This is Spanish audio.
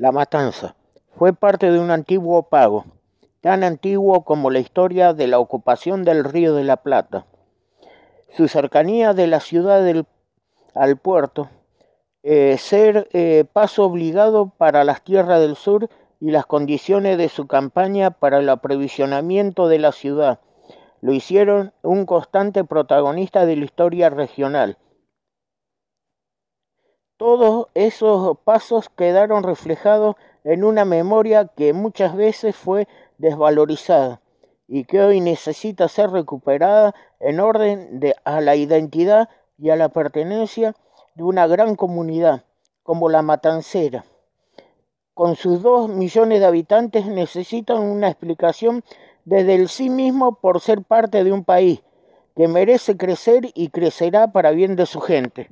La Matanza fue parte de un antiguo pago, tan antiguo como la historia de la ocupación del Río de la Plata. Su cercanía de la ciudad al puerto, eh, ser eh, paso obligado para las tierras del sur y las condiciones de su campaña para el aprovisionamiento de la ciudad lo hicieron un constante protagonista de la historia regional. Todos esos pasos quedaron reflejados en una memoria que muchas veces fue desvalorizada y que hoy necesita ser recuperada en orden de, a la identidad y a la pertenencia de una gran comunidad como la Matancera con sus dos millones de habitantes, necesitan una explicación desde el sí mismo por ser parte de un país que merece crecer y crecerá para bien de su gente.